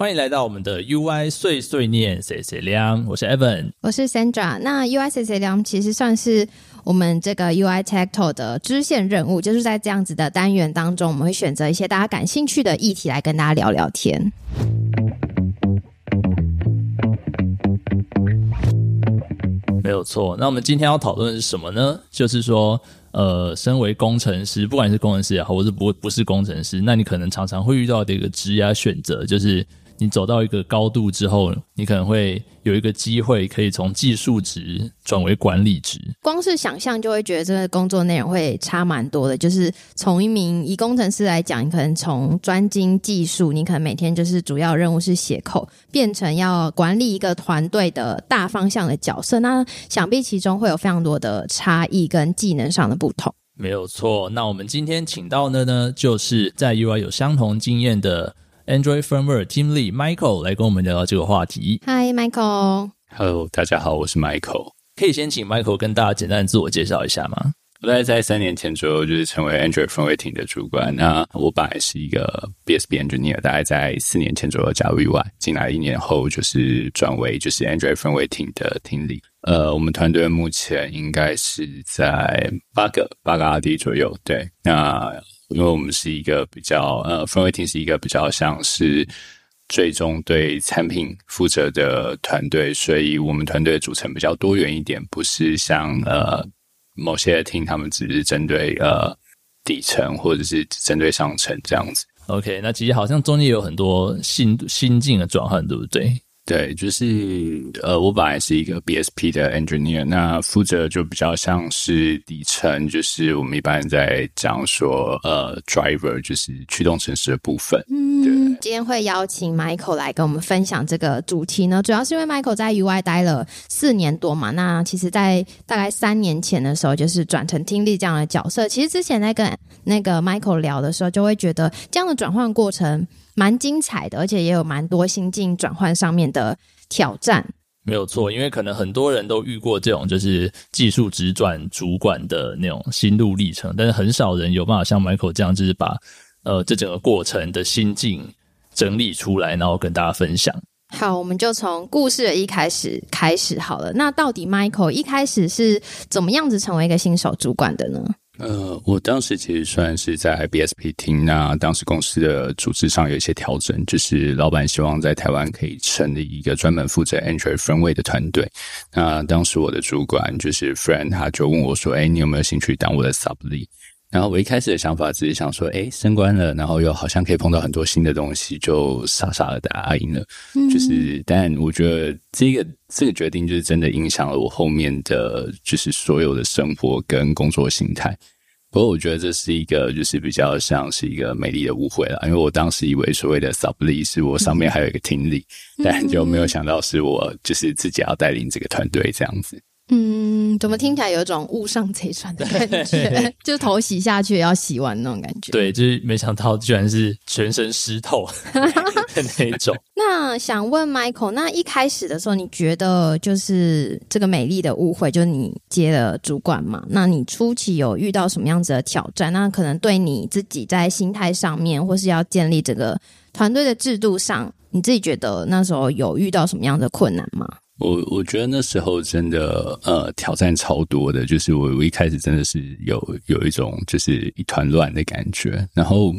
欢迎来到我们的 UI 碎碎念谁谁亮，我是 Evan，我是 Sandra。那 UI 谁谁亮其实算是我们这个 UI Tech Talk 的支线任务，就是在这样子的单元当中，我们会选择一些大家感兴趣的议题来跟大家聊聊天。没有错。那我们今天要讨论的是什么呢？就是说，呃，身为工程师，不管是工程师也好，或是不不是工程师，那你可能常常会遇到的一个职业选择，就是。你走到一个高度之后，你可能会有一个机会，可以从技术职转为管理职。光是想象就会觉得这个工作内容会差蛮多的。就是从一名一工程师来讲，你可能从专精技术，你可能每天就是主要任务是写扣，变成要管理一个团队的大方向的角色。那想必其中会有非常多的差异跟技能上的不同。没有错。那我们今天请到的呢，就是在 UI 有相同经验的。Android Firmware Team Lead Michael 来跟我们聊聊这个话题。Hi Michael。Hello，大家好，我是 Michael。可以先请 Michael 跟大家简单自我介绍一下吗？我大概在三年前左右就是成为 Android Firmware Team 的主管。那我本来是一个 BSB Engineer，大概在四年前左右加入 UI，进来一年后就是转为就是 Android Firmware Team 的 Team Lead。呃，我们团队目前应该是在八个八个 RD 左右。对，那。因为我们是一个比较呃 f r o n t e a m 是一个比较像是最终对产品负责的团队，所以我们团队的组成比较多元一点，不是像呃某些厅他们只是针对呃底层或者是针对上层这样子。OK，那其实好像中间有很多心心境的转换，对不对？对，就是呃，我本来是一个 BSP 的 engineer，那负责就比较像是底层，就是我们一般在讲说呃，driver 就是驱动程式的部分。嗯，对。今天会邀请 Michael 来跟我们分享这个主题呢，主要是因为 Michael 在 UI 待了四年多嘛，那其实，在大概三年前的时候，就是转成听力这样的角色。其实之前在跟那个 Michael 聊的时候，就会觉得这样的转换过程。蛮精彩的，而且也有蛮多心境转换上面的挑战。没有错，因为可能很多人都遇过这种就是技术直转主管的那种心路历程，但是很少人有办法像 Michael 这样，就是把呃这整个过程的心境整理出来，然后跟大家分享。好，我们就从故事的一开始开始好了。那到底 Michael 一开始是怎么样子成为一个新手主管的呢？呃，我当时其实算是在 BSP 厅，那当时公司的组织上有一些调整，就是老板希望在台湾可以成立一个专门负责 Android Firmware 的团队。那当时我的主管就是 Friend，他就问我说：“哎，你有没有兴趣当我的 Sub Lead？” 然后我一开始的想法只是想说，哎，升官了，然后又好像可以碰到很多新的东西，就傻傻的答应了。就是，但我觉得这个这个决定就是真的影响了我后面的就是所有的生活跟工作心态。不过我觉得这是一个就是比较像是一个美丽的误会了，因为我当时以为所谓的 sub lead 是我上面还有一个听力，但就没有想到是我就是自己要带领这个团队这样子。嗯，怎么听起来有一种误上贼船的感觉？就头洗下去要洗完那种感觉。对，就是没想到居然是全身湿透 的那种。那想问 Michael，那一开始的时候，你觉得就是这个美丽的误会，就是你接了主管嘛？那你初期有遇到什么样子的挑战？那可能对你自己在心态上面，或是要建立这个团队的制度上，你自己觉得那时候有遇到什么样的困难吗？我我觉得那时候真的呃挑战超多的，就是我我一开始真的是有有一种就是一团乱的感觉。然后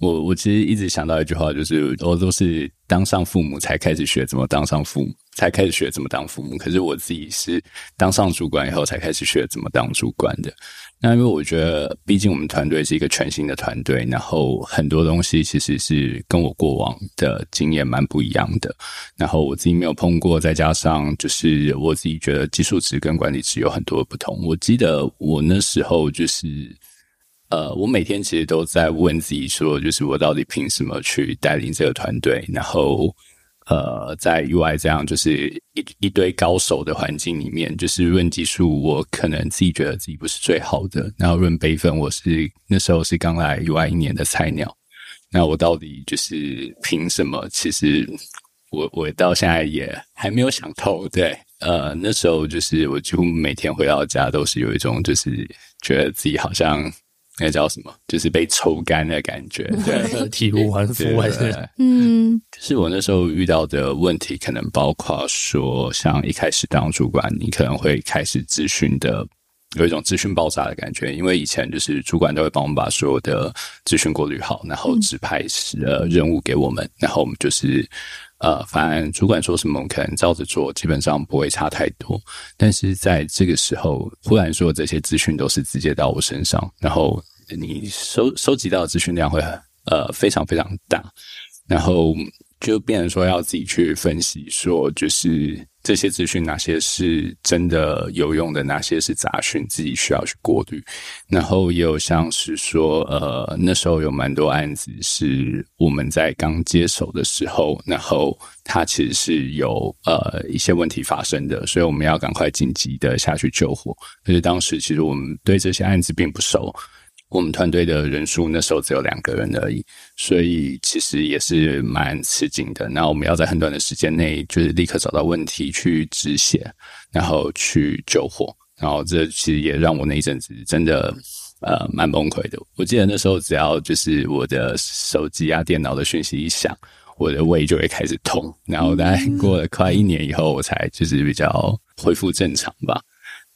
我我其实一直想到一句话，就是我都是当上父母才开始学怎么当上父母，才开始学怎么当父母。可是我自己是当上主管以后才开始学怎么当主管的。那因为我觉得，毕竟我们团队是一个全新的团队，然后很多东西其实是跟我过往的经验蛮不一样的。然后我自己没有碰过，再加上就是我自己觉得技术值跟管理值有很多不同。我记得我那时候就是，呃，我每天其实都在问自己说，就是我到底凭什么去带领这个团队？然后。呃，在 UI 这样就是一一堆高手的环境里面，就是论技术，我可能自己觉得自己不是最好的。然后论辈分，我是那时候是刚来 UI 一年的菜鸟。那我到底就是凭什么？其实我我到现在也还没有想透。对，呃，那时候就是我几乎每天回到家都是有一种就是觉得自己好像那叫什么？就是被抽干的感觉，对，体无完肤还是？嗯，可是我那时候遇到的问题，可能包括说，像一开始当主管，你可能会开始咨询的。有一种资讯爆炸的感觉，因为以前就是主管都会帮我们把所有的资讯过滤好，然后指派呃任务给我们，然后我们就是呃，反正主管说什么，我们可能照着做，基本上不会差太多。但是在这个时候，忽然说这些资讯都是直接到我身上，然后你收收集到的资讯量会呃非常非常大，然后就变成说要自己去分析，说就是。这些资讯哪些是真的有用的，哪些是杂讯，自己需要去过滤。然后也有像是说，呃，那时候有蛮多案子是我们在刚接手的时候，然后它其实是有呃一些问题发生的，所以我们要赶快紧急的下去救火。可是当时其实我们对这些案子并不熟。我们团队的人数那时候只有两个人而已，所以其实也是蛮吃紧的。那我们要在很短的时间内，就是立刻找到问题去止血，然后去救火。然后这其实也让我那一阵子真的呃蛮崩溃的。我记得那时候只要就是我的手机啊、电脑的讯息一响，我的胃就会开始痛。然后大概过了快一年以后，我才就是比较恢复正常吧。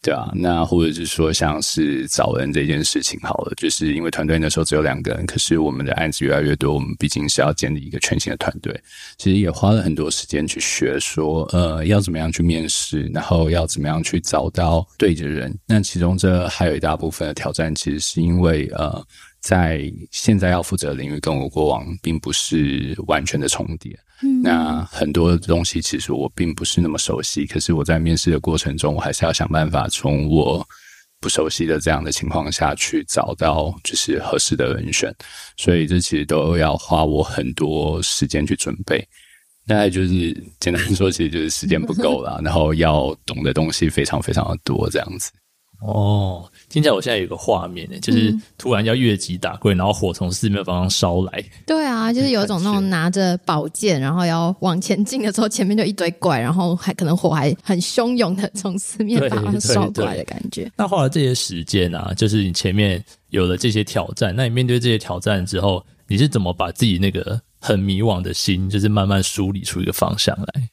对啊，那或者是说像是找人这件事情好了，就是因为团队那时候只有两个人，可是我们的案子越来越多，我们毕竟是要建立一个全新的团队，其实也花了很多时间去学，说呃要怎么样去面试，然后要怎么样去找到对的人。那其中这还有一大部分的挑战，其实是因为呃。在现在要负责的领域跟我过往并不是完全的重叠，那很多东西其实我并不是那么熟悉。可是我在面试的过程中，我还是要想办法从我不熟悉的这样的情况下去找到就是合适的人选，所以这其实都要花我很多时间去准备。大概就是简单说，其实就是时间不够了，然后要懂的东西非常非常的多，这样子。哦。听起来我现在有个画面呢，就是突然要越级打怪，然后火从四面八方烧来。对啊，就是有一种那种拿着宝剑，然后要往前进的时候，前面就一堆怪，然后还可能火还很汹涌的从四面八方烧过来的感觉。那花了这些时间啊，就是你前面有了这些挑战，那你面对这些挑战之后，你是怎么把自己那个很迷惘的心，就是慢慢梳理出一个方向来？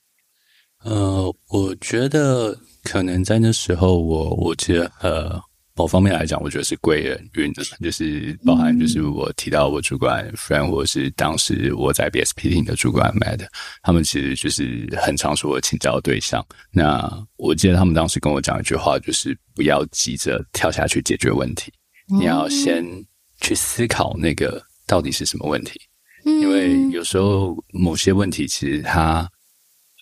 呃，我觉得可能在那时候，我我觉得呃。某方面来讲，我觉得是贵人运的，就是包含就是我提到我主管 friend，或者是当时我在 BSP 的主管 Mad，他们其实就是很常说我请教的对象。那我记得他们当时跟我讲一句话，就是不要急着跳下去解决问题，你要先去思考那个到底是什么问题。因为有时候某些问题其实它，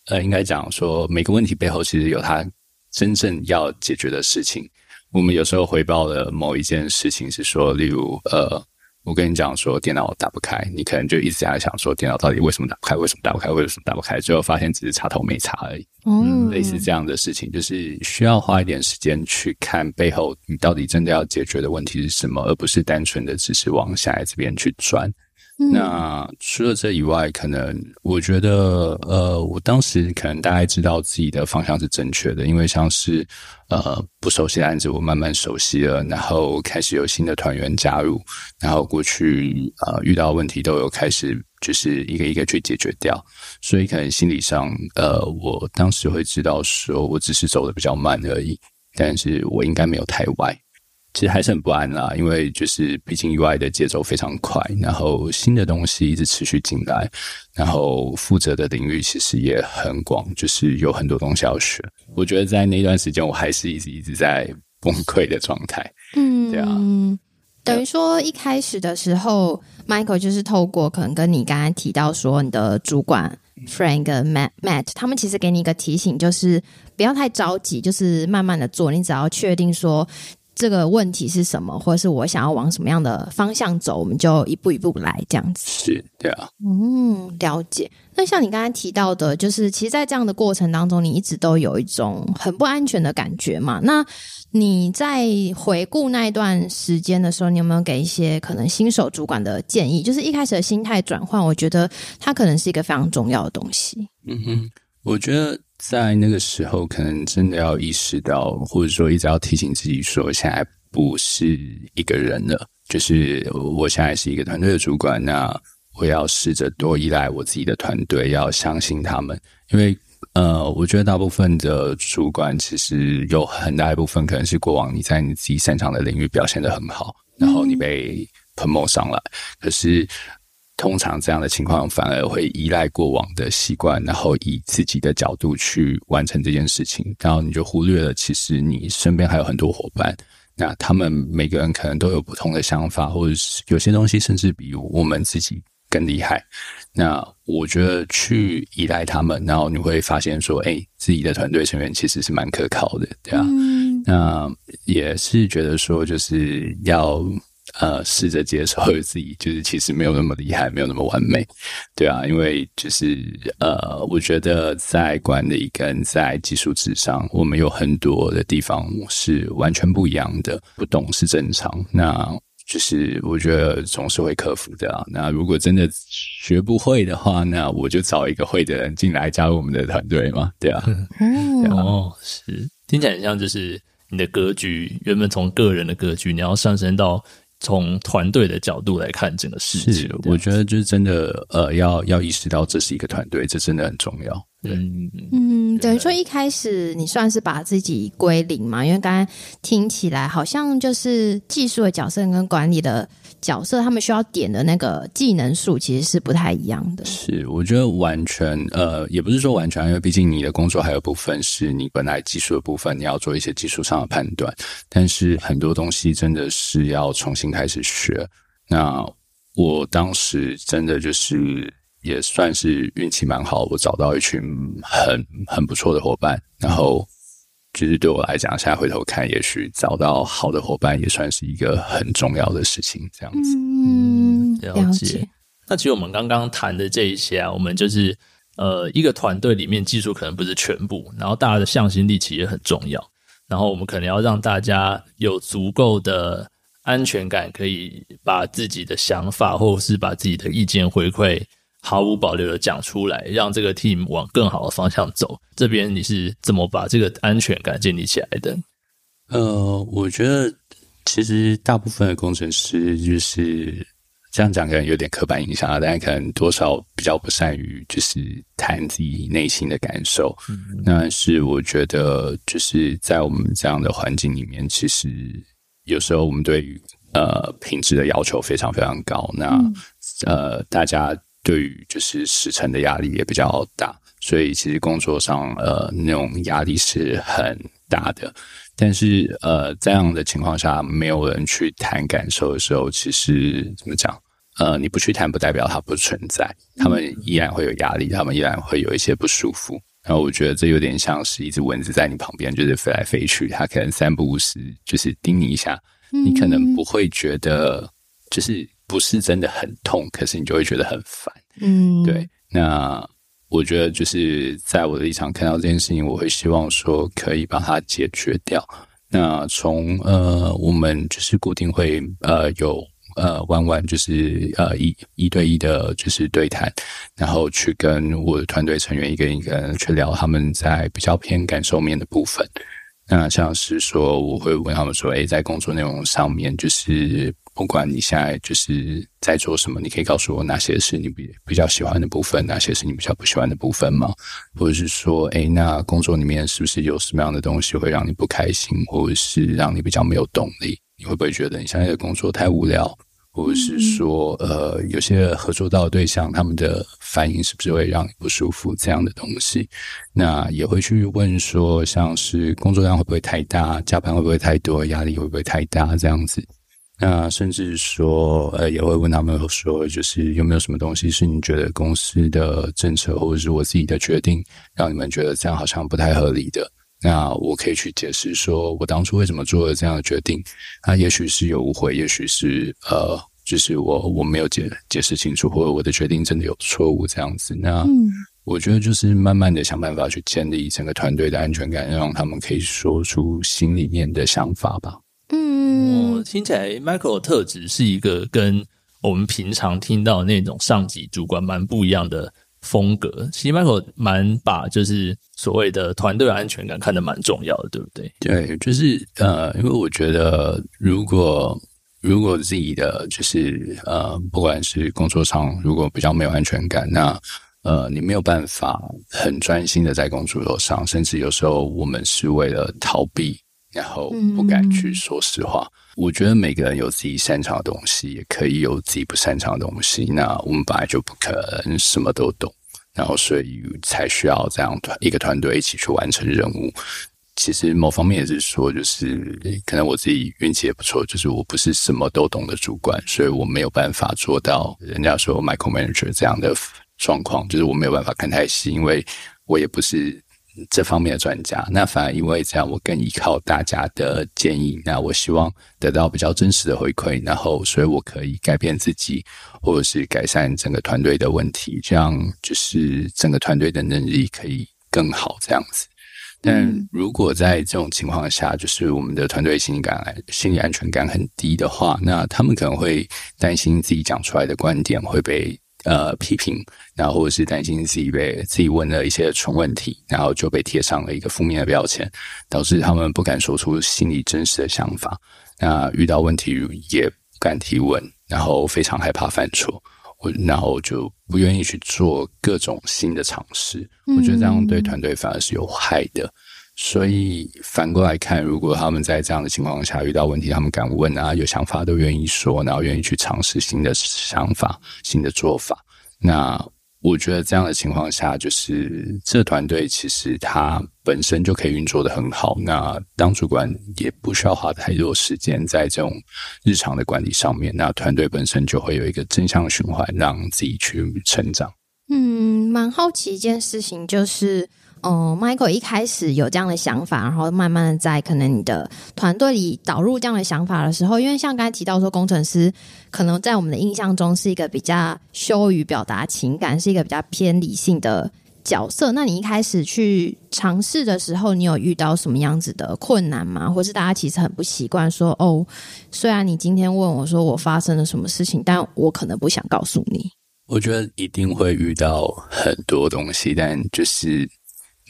呃，应该讲说每个问题背后其实有它真正要解决的事情。我们有时候回报的某一件事情是说，例如，呃，我跟你讲说电脑打不开，你可能就一直在想说电脑到底为什么打不开，为什么打不开，为什么打不开，最后发现只是插头没插而已。嗯，类似这样的事情，就是需要花一点时间去看背后你到底真的要解决的问题是什么，而不是单纯的只是往下来这边去那除了这以外，可能我觉得，呃，我当时可能大概知道自己的方向是正确的，因为像是呃不熟悉的案子，我慢慢熟悉了，然后开始有新的团员加入，然后过去呃遇到问题都有开始就是一个一个去解决掉，所以可能心理上，呃，我当时会知道说我只是走的比较慢而已，但是我应该没有太歪。其实还是很不安啦，因为就是毕竟 UI 的节奏非常快，然后新的东西一直持续进来，然后负责的领域其实也很广，就是有很多东西要学。我觉得在那段时间，我还是一直一直在崩溃的状态。嗯，对啊，等于说一开始的时候，Michael 就是透过可能跟你刚才提到说，你的主管 Frank、Matt、Matt 他们其实给你一个提醒，就是不要太着急，就是慢慢的做，你只要确定说。这个问题是什么，或者是我想要往什么样的方向走，我们就一步一步来这样子。是，对啊。嗯，了解。那像你刚才提到的，就是其实，在这样的过程当中，你一直都有一种很不安全的感觉嘛？那你在回顾那一段时间的时候，你有没有给一些可能新手主管的建议？就是一开始的心态转换，我觉得它可能是一个非常重要的东西。嗯哼，我觉得。在那个时候，可能真的要意识到，或者说一直要提醒自己，说现在不是一个人了。就是我现在是一个团队的主管，那我要试着多依赖我自己的团队，要相信他们，因为呃，我觉得大部分的主管其实有很大一部分可能是过往你在你自己擅长的领域表现的很好，然后你被 promote 上来，可是。通常这样的情况反而会依赖过往的习惯，然后以自己的角度去完成这件事情，然后你就忽略了其实你身边还有很多伙伴，那他们每个人可能都有不同的想法，或者是有些东西甚至比我们自己更厉害。那我觉得去依赖他们，然后你会发现说，哎，自己的团队成员其实是蛮可靠的，对啊。那也是觉得说，就是要。呃，试着接受 自己，就是其实没有那么厉害，没有那么完美，对啊，因为就是呃，我觉得在管理跟在技术之上，我们有很多的地方是完全不一样的，不懂是正常。那就是我觉得总是会克服的啊。那如果真的学不会的话，那我就找一个会的人进来加入我们的团队嘛，对啊。哦，是听起来很像就是你的格局，原本从个人的格局，你要上升到。从团队的角度来看整个事情，我觉得就是真的，呃，要要意识到这是一个团队，这真的很重要。嗯。嗯，等于说一开始你算是把自己归零嘛？因为刚刚听起来好像就是技术的角色跟管理的。角色他们需要点的那个技能数其实是不太一样的。是，我觉得完全呃，也不是说完全，因为毕竟你的工作还有部分是你本来技术的部分，你要做一些技术上的判断。但是很多东西真的是要重新开始学。那我当时真的就是也算是运气蛮好，我找到一群很很不错的伙伴，然后。其实对我来讲，现在回头看，也许找到好的伙伴也算是一个很重要的事情。这样子，嗯，了解。那其实我们刚刚谈的这一些啊，我们就是呃，一个团队里面技术可能不是全部，然后大家的向心力其实也很重要。然后我们可能要让大家有足够的安全感，可以把自己的想法或者是把自己的意见回馈。毫无保留的讲出来，让这个 team 往更好的方向走。这边你是怎么把这个安全感建立起来的？呃，我觉得其实大部分的工程师就是这样讲，可能有点刻板印象啊，大家可能多少比较不善于就是谈自己内心的感受。嗯那是我觉得就是在我们这样的环境里面，其实有时候我们对于呃品质的要求非常非常高。那呃，大家。对于就是时程的压力也比较大，所以其实工作上呃那种压力是很大的。但是呃这样的情况下，没有人去谈感受的时候，其实怎么讲？呃，你不去谈，不代表它不存在，他们依然会有压力，他们依然会有一些不舒服。然后我觉得这有点像是一只蚊子在你旁边，就是飞来飞去，它可能三不五时就是叮你一下，你可能不会觉得就是。不是真的很痛，可是你就会觉得很烦。嗯，对。那我觉得就是在我的立场看到这件事情，我会希望说可以把它解决掉。那从呃，我们就是固定会呃有呃弯弯，就是呃一一对一的，就是对谈，然后去跟我的团队成员一个一个人去聊他们在比较偏感受面的部分。那像是说，我会问他们说：“诶，在工作内容上面，就是不管你现在就是在做什么，你可以告诉我哪些是你比比较喜欢的部分，哪些是你比较不喜欢的部分吗？或者是说，哎，那工作里面是不是有什么样的东西会让你不开心，或者是让你比较没有动力？你会不会觉得你现在的工作太无聊？”或者是说，呃，有些合作到的对象，他们的反应是不是会让你不舒服？这样的东西，那也会去问说，像是工作量会不会太大，加班会不会太多，压力会不会太大？这样子，那甚至说，呃，也会问他们说，就是有没有什么东西是你觉得公司的政策，或者是我自己的决定，让你们觉得这样好像不太合理的？那我可以去解释说，我当初为什么做了这样的决定。那也许是有误会，也许是呃，就是我我没有解解释清楚，或者我的决定真的有错误这样子。那我觉得就是慢慢的想办法去建立整个团队的安全感，让他们可以说出心里面的想法吧。嗯，听起来 Michael 的特质是一个跟我们平常听到那种上级主管蛮不一样的。风格其实 Michael 蛮把就是所谓的团队安全感看得蛮重要的，对不对？对，就是呃，因为我觉得如果如果自己的就是呃，不管是工作上如果比较没有安全感，那呃，你没有办法很专心的在工作上，甚至有时候我们是为了逃避，然后不敢去说实话。我觉得每个人有自己擅长的东西，也可以有自己不擅长的东西。那我们本来就不可能什么都懂，然后所以才需要这样团一个团队一起去完成任务。其实某方面也是说，就是可能我自己运气也不错，就是我不是什么都懂的主管，所以我没有办法做到人家说 Michael Manager 这样的状况，就是我没有办法看太细，因为我也不是这方面的专家。那反而因为这样，我更依靠大家的建议，那我希望得到比较真实的回馈，然后所以我可以改变自己，或者是改善整个团队的问题，这样就是整个团队的能力可以更好这样子。但如果在这种情况下，就是我们的团队心理感、心理安全感很低的话，那他们可能会担心自己讲出来的观点会被呃批评，然后或者是担心自己被自己问了一些蠢问题，然后就被贴上了一个负面的标签，导致他们不敢说出心里真实的想法。那遇到问题也不敢提问，然后非常害怕犯错。我然后就不愿意去做各种新的尝试，我觉得这样对团队反而是有害的。所以反过来看，如果他们在这样的情况下遇到问题，他们敢问啊，有想法都愿意说，然后愿意去尝试新的想法、新的做法，那。我觉得这样的情况下，就是这团队其实它本身就可以运作的很好。那当主管也不需要花太多时间在这种日常的管理上面，那团队本身就会有一个正向循环，让自己去成长。嗯，蛮好奇一件事情就是。哦，Michael 一开始有这样的想法，然后慢慢的在可能你的团队里导入这样的想法的时候，因为像刚才提到说，工程师可能在我们的印象中是一个比较羞于表达情感，是一个比较偏理性的角色。那你一开始去尝试的时候，你有遇到什么样子的困难吗？或是大家其实很不习惯说，哦，虽然你今天问我说我发生了什么事情，但我可能不想告诉你。我觉得一定会遇到很多东西，但就是。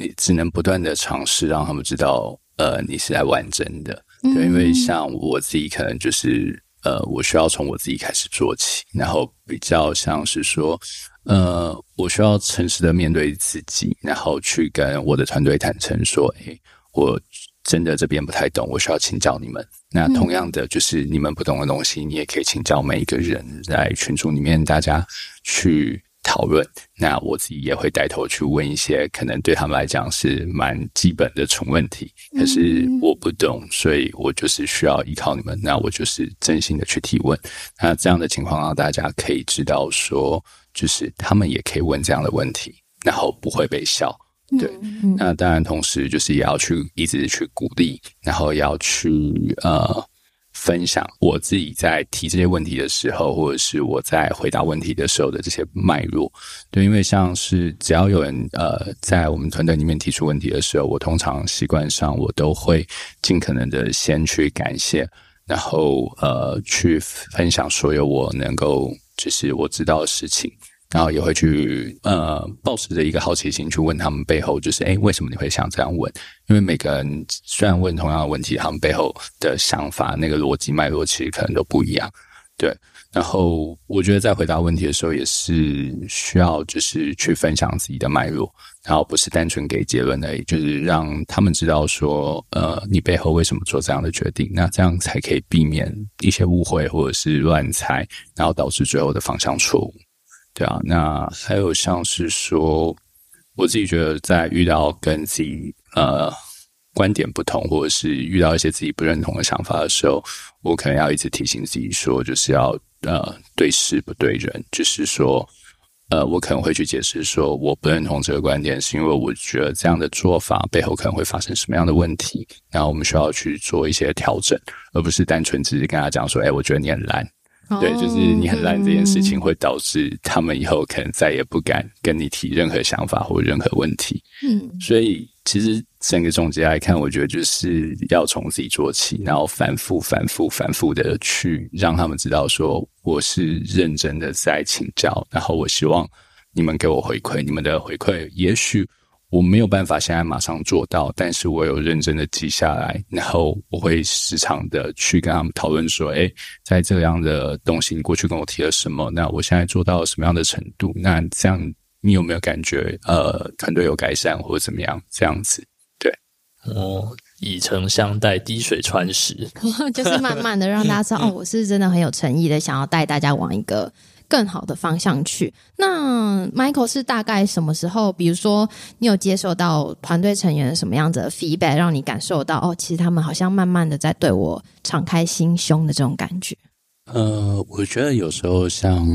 你只能不断的尝试，让他们知道，呃，你是来玩真的。对，因为像我自己，可能就是，呃，我需要从我自己开始做起，然后比较像是说，呃，我需要诚实的面对自己，然后去跟我的团队坦诚说，诶，我真的这边不太懂，我需要请教你们。那同样的，就是你们不懂的东西，你也可以请教每一个人，在群组里面大家去。讨论，那我自己也会带头去问一些可能对他们来讲是蛮基本的纯问题，可是我不懂，所以我就是需要依靠你们。那我就是真心的去提问。那这样的情况让大家可以知道说，就是他们也可以问这样的问题，然后不会被笑。对，那当然同时就是也要去一直去鼓励，然后要去呃。分享我自己在提这些问题的时候，或者是我在回答问题的时候的这些脉络。对，因为像是只要有人呃在我们团队里面提出问题的时候，我通常习惯上我都会尽可能的先去感谢，然后呃去分享所有我能够就是我知道的事情。然后也会去呃，抱持着一个好奇心去问他们背后，就是哎，为什么你会想这样问？因为每个人虽然问同样的问题，他们背后的想法、那个逻辑脉络其实可能都不一样。对，然后我觉得在回答问题的时候，也是需要就是去分享自己的脉络，然后不是单纯给结论而已，就是让他们知道说，呃，你背后为什么做这样的决定，那这样才可以避免一些误会或者是乱猜，然后导致最后的方向错误。对啊，那还有像是说，我自己觉得在遇到跟自己呃观点不同，或者是遇到一些自己不认同的想法的时候，我可能要一直提醒自己说，就是要呃对事不对人，就是说呃我可能会去解释说，我不认同这个观点，是因为我觉得这样的做法背后可能会发生什么样的问题，然后我们需要去做一些调整，而不是单纯只是跟他讲说，哎，我觉得你很烂。对，就是你很烂这件事情，会导致他们以后可能再也不敢跟你提任何想法或任何问题。嗯，所以其实整个总结来看，我觉得就是要从自己做起，然后反复、反复、反复的去让他们知道，说我是认真的在请教，然后我希望你们给我回馈，你们的回馈也许。我没有办法现在马上做到，但是我有认真的记下来，然后我会时常的去跟他们讨论说，哎，在这样的东西，你过去跟我提了什么？那我现在做到了什么样的程度？那这样你有没有感觉，呃，团队有改善或者怎么样？这样子，对，哦，以诚相待，滴水穿石，就是慢慢的让大家知道，哦，我是真的很有诚意的，想要带大家往一个。更好的方向去。那 Michael 是大概什么时候？比如说，你有接受到团队成员什么样子的 feedback，让你感受到哦，其实他们好像慢慢的在对我敞开心胸的这种感觉。呃，我觉得有时候像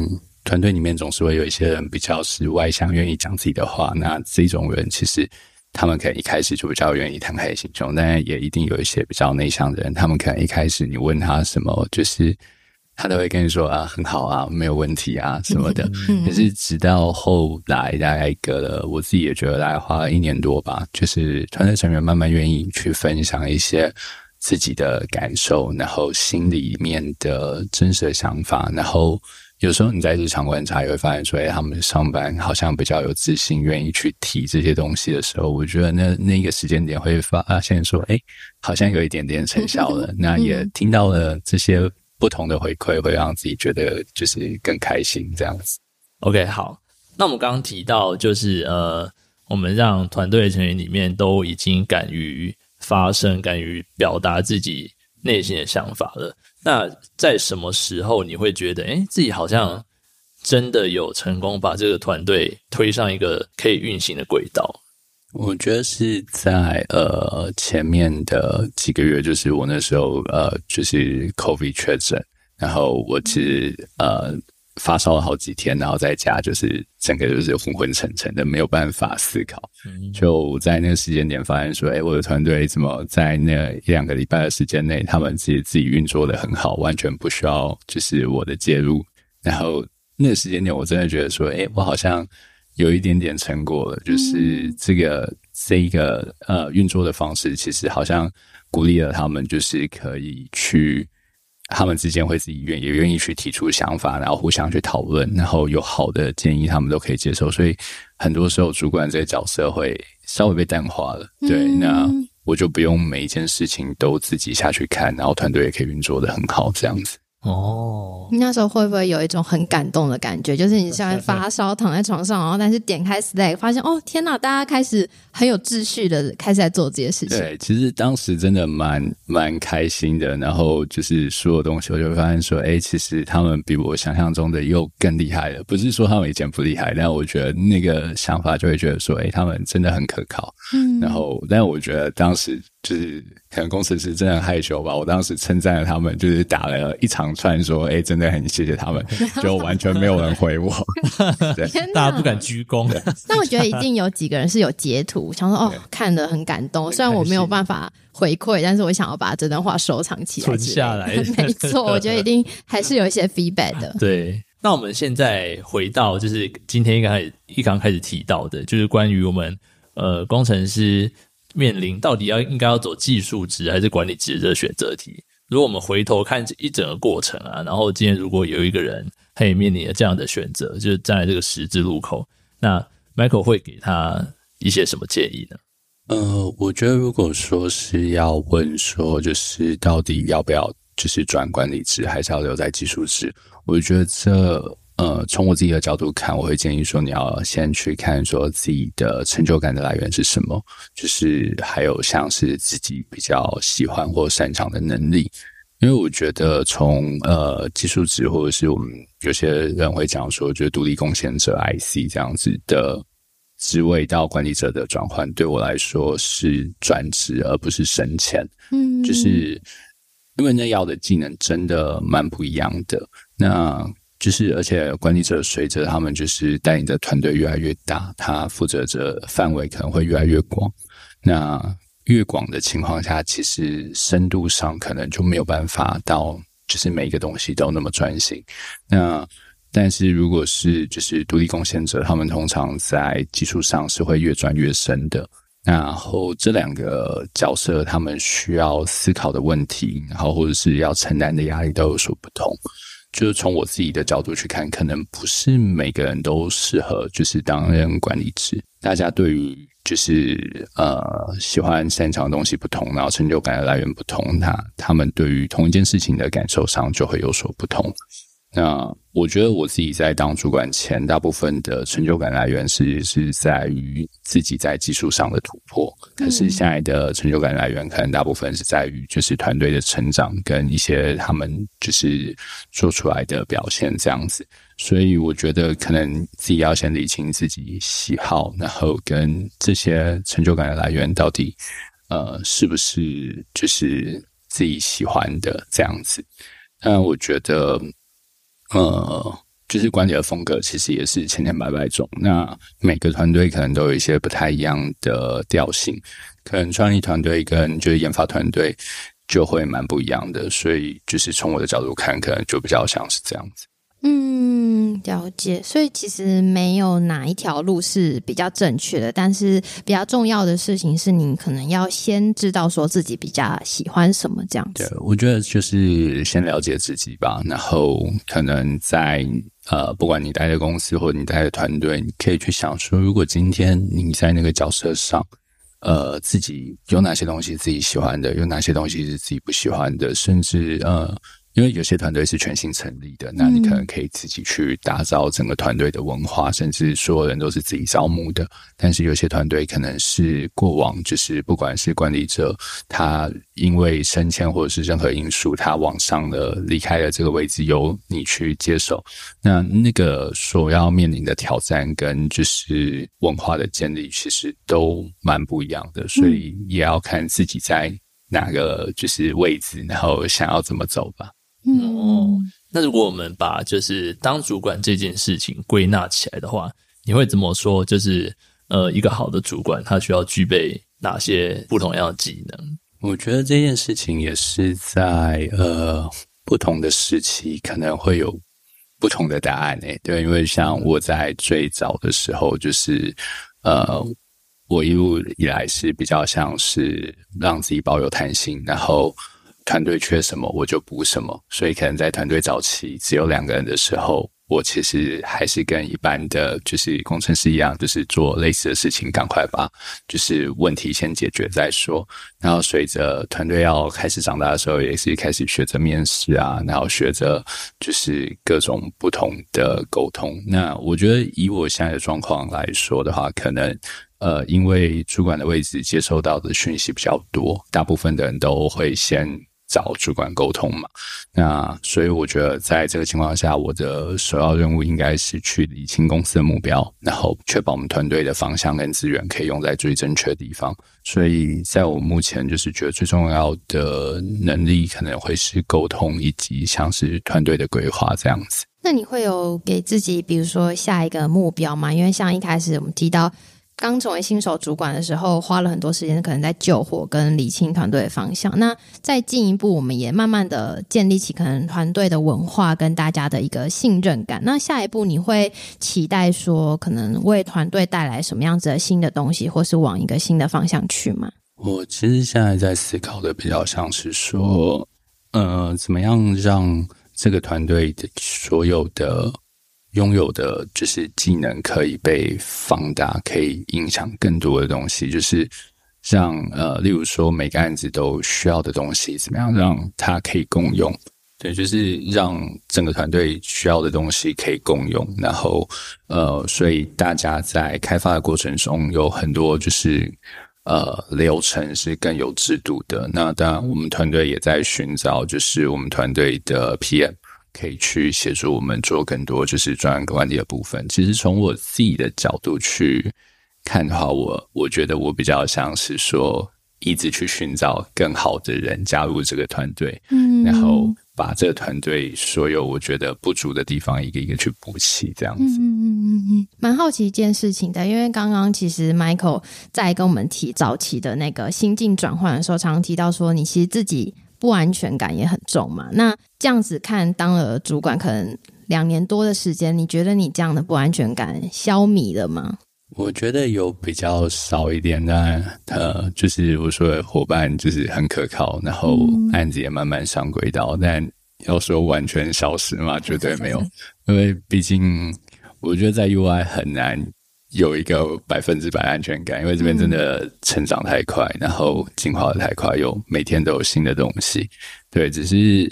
团队里面总是会有一些人比较是外向，愿意讲自己的话。那这种人其实他们可能一开始就比较愿意敞开心胸，但也一定有一些比较内向的人，他们可能一开始你问他什么，就是。他都会跟你说啊，很好啊，没有问题啊什么的。可是直到后来，大概隔了，我自己也觉得大概花了一年多吧，就是团队成员慢慢愿意去分享一些自己的感受，然后心里面的真实的想法。然后有时候你在日常观察，也会发现说，哎，他们上班好像比较有自信，愿意去提这些东西的时候，我觉得那那个时间点会发现说，哎，好像有一点点成效了。那也听到了这些。不同的回馈会让自己觉得就是更开心，这样子。OK，好，那我们刚刚提到就是呃，我们让团队成员里面都已经敢于发声，敢于表达自己内心的想法了。那在什么时候你会觉得，哎，自己好像真的有成功把这个团队推上一个可以运行的轨道？我觉得是在呃前面的几个月，就是我那时候呃就是 COVID 确诊，然后我其实呃发烧了好几天，然后在家就是整个就是昏昏沉沉的，没有办法思考。就在那个时间点发现说，哎，我的团队怎么在那一两个礼拜的时间内，他们自己自己运作的很好，完全不需要就是我的介入。然后那个时间点，我真的觉得说，哎，我好像。有一点点成果了，就是这个这一个呃运作的方式，其实好像鼓励了他们，就是可以去他们之间会自己愿也愿意去提出想法，然后互相去讨论，然后有好的建议，他们都可以接受。所以很多时候，主管这个角色会稍微被淡化了。对，那我就不用每一件事情都自己下去看，然后团队也可以运作的很好，这样子。哦，那时候会不会有一种很感动的感觉？就是你现在发烧躺在床上，然后但是点开 Slack，发现哦天哪，大家开始很有秩序的开始在做这些事情。对，其实当时真的蛮蛮开心的。然后就是所有东西，我就会发现说，哎，其实他们比我想象中的又更厉害了。不是说他们以前不厉害，但我觉得那个想法就会觉得说，哎，他们真的很可靠。嗯，然后，但我觉得当时。就是可能工程师真的害羞吧，我当时称赞了他们，就是打了一长串说，哎，真的很谢谢他们，就完全没有人回我，对，大家不敢鞠躬。那我觉得一定有几个人是有截图，想说哦，看的很感动。虽然我没有办法回馈，但是我想要把这段话收藏起来，存下来。没错，我觉得一定还是有一些 feedback 的。对，那我们现在回到就是今天一刚开始一刚开始提到的，就是关于我们呃工程师。面临到底要应该要走技术值还是管理值的选择题。如果我们回头看这一整个过程啊，然后今天如果有一个人他也面临了这样的选择，就是站在这个十字路口，那 Michael 会给他一些什么建议呢？呃，我觉得如果说是要问说，就是到底要不要就是转管理值，还是要留在技术值，我觉得这。呃，从我自己的角度看，我会建议说，你要先去看说自己的成就感的来源是什么，就是还有像是自己比较喜欢或擅长的能力。因为我觉得从呃技术值，或者是我们有些人会讲说，觉得独立贡献者 IC 这样子的职位到管理者的转换，对我来说是转职而不是升迁。嗯，就是因为那要的技能真的蛮不一样的。那就是，而且管理者随着他们就是带领的团队越来越大，他负责着范围可能会越来越广。那越广的情况下，其实深度上可能就没有办法到，就是每一个东西都那么专心。那但是如果是就是独立贡献者，他们通常在技术上是会越转越深的。然后这两个角色，他们需要思考的问题，然后或者是要承担的压力都有所不同。就是从我自己的角度去看，可能不是每个人都适合就是担任管理职。大家对于就是呃喜欢擅长的东西不同，然后成就感的来源不同，那他们对于同一件事情的感受上就会有所不同。那我觉得我自己在当主管前，大部分的成就感来源是是在于自己在技术上的突破。可是现在的成就感来源，可能大部分是在于就是团队的成长跟一些他们就是做出来的表现这样子。所以我觉得可能自己要先理清自己喜好，然后跟这些成就感的来源到底呃是不是就是自己喜欢的这样子。那我觉得。呃，就是管理的风格其实也是千千百百种。那每个团队可能都有一些不太一样的调性，可能创意团队跟就是研发团队就会蛮不一样的。所以就是从我的角度看，可能就比较像是这样子。嗯，了解。所以其实没有哪一条路是比较正确的，但是比较重要的事情是你可能要先知道说自己比较喜欢什么这样子。对，我觉得就是先了解自己吧，然后可能在呃，不管你待的公司或者你待的团队，你可以去想说，如果今天你在那个角色上，呃，自己有哪些东西自己喜欢的，有哪些东西是自己不喜欢的，甚至呃。因为有些团队是全新成立的，那你可能可以自己去打造整个团队的文化，甚至所有人都是自己招募的。但是有些团队可能是过往就是不管是管理者，他因为升迁或者是任何因素，他往上了离开了这个位置，由你去接手。那那个所要面临的挑战跟就是文化的建立，其实都蛮不一样的，所以也要看自己在哪个就是位置，然后想要怎么走吧。哦，那如果我们把就是当主管这件事情归纳起来的话，你会怎么说？就是呃，一个好的主管他需要具备哪些不同样的技能？我觉得这件事情也是在呃不同的时期可能会有不同的答案诶。对，因为像我在最早的时候，就是呃，我一路以来是比较像是让自己保有弹性，然后。团队缺什么我就补什么，所以可能在团队早期只有两个人的时候，我其实还是跟一般的就是工程师一样，就是做类似的事情，赶快把就是问题先解决再说。然后随着团队要开始长大的时候，也是开始学着面试啊，然后学着就是各种不同的沟通。那我觉得以我现在的状况来说的话，可能呃，因为主管的位置接收到的讯息比较多，大部分的人都会先。找主管沟通嘛，那所以我觉得在这个情况下，我的首要任务应该是去理清公司的目标，然后确保我们团队的方向跟资源可以用在最正确的地方。所以在我目前就是觉得最重要的能力可能会是沟通，以及像是团队的规划这样子。那你会有给自己比如说下一个目标吗？因为像一开始我们提到。刚成为新手主管的时候，花了很多时间，可能在救火跟理清团队的方向。那再进一步，我们也慢慢的建立起可能团队的文化跟大家的一个信任感。那下一步，你会期待说，可能为团队带来什么样子的新的东西，或是往一个新的方向去吗？我其实现在在思考的比较像是说，呃，怎么样让这个团队的所有的。拥有的就是技能可以被放大，可以影响更多的东西。就是像呃，例如说每个案子都需要的东西，怎么样让它可以共用？对，就是让整个团队需要的东西可以共用。然后呃，所以大家在开发的过程中有很多就是呃流程是更有制度的。那当然，我们团队也在寻找，就是我们团队的 PM。可以去协助我们做更多就是专案管理的部分。其实从我自己的角度去看的话，我我觉得我比较像是说，一直去寻找更好的人加入这个团队，嗯，然后把这个团队所有我觉得不足的地方一个一个去补齐，这样子。嗯嗯嗯嗯，蛮好奇一件事情的，因为刚刚其实 Michael 在跟我们提早期的那个心境转换的时候，常常提到说，你其实自己。不安全感也很重嘛？那这样子看，当了主管可能两年多的时间，你觉得你这样的不安全感消弭了吗？我觉得有比较少一点，但呃，就是我说的伙伴就是很可靠，然后案子也慢慢上轨道。但要说完全消失嘛，绝对没有，因为毕竟我觉得在 UI 很难有一个百分之百安全感，因为这边真的成长太快，然后进化的太快，又每天都有新的东西。对，只是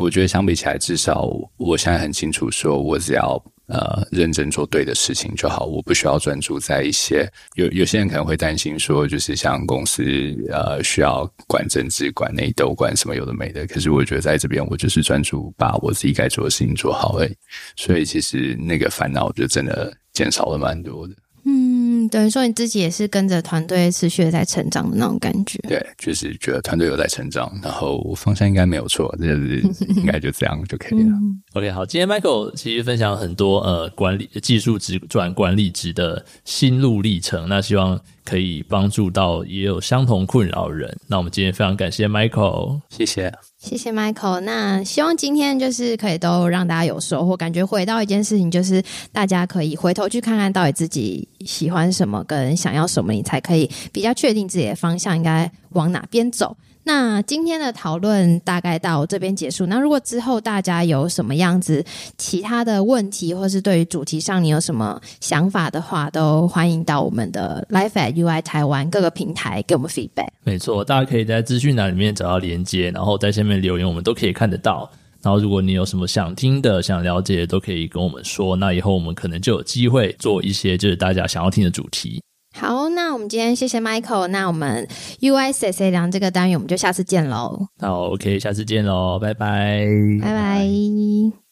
我觉得相比起来，至少我现在很清楚，说我只要呃认真做对的事情就好，我不需要专注在一些有有些人可能会担心说，就是像公司呃需要管政治、管内斗、管什么有的没的。可是我觉得在这边，我就是专注把我自己该做的事情做好而已。所以其实那个烦恼就真的。减少了蛮多的，嗯，等于说你自己也是跟着团队持续的在成长的那种感觉，对，就是觉得团队有在成长，然后方向应该没有错，就是 应该就这样就可以了。OK，好，今天 Michael 其实分享很多呃管理技术职转管理职的心路历程，那希望可以帮助到也有相同困扰人。那我们今天非常感谢 Michael，谢谢。谢谢 Michael，那希望今天就是可以都让大家有收获，感觉回到一件事情，就是大家可以回头去看看到底自己喜欢什么跟想要什么，你才可以比较确定自己的方向应该往哪边走。那今天的讨论大概到这边结束。那如果之后大家有什么样子其他的问题，或是对于主题上你有什么想法的话，都欢迎到我们的 Life at UI 台湾各个平台给我们 feedback。没错，大家可以在资讯栏里面找到连接，然后在下面留言，我们都可以看得到。然后如果你有什么想听的、想了解的，都可以跟我们说。那以后我们可能就有机会做一些就是大家想要听的主题。好，那我们今天谢谢 Michael，那我们 UICC 量这个单元我们就下次见喽。好，OK，下次见喽，拜拜，拜拜。